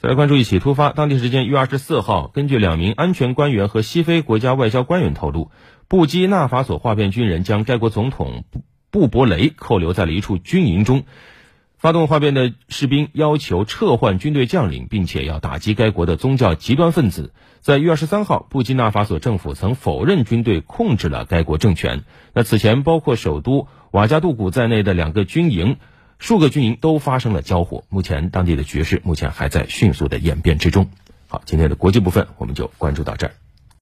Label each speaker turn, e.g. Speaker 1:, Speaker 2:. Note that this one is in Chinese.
Speaker 1: 再来关注一起突发。当地时间一月二十四号，根据两名安全官员和西非国家外交官员透露，布基纳法索哗变军人将该国总统布布伯雷扣留在了一处军营中。发动哗变的士兵要求撤换军队将领，并且要打击该国的宗教极端分子。在一月二十三号，布基纳法索政府曾否认军队控制了该国政权。那此前，包括首都瓦加杜古在内的两个军营。数个军营都发生了交火，目前当地的局势目前还在迅速的演变之中。好，今天的国际部分我们就关注到这儿。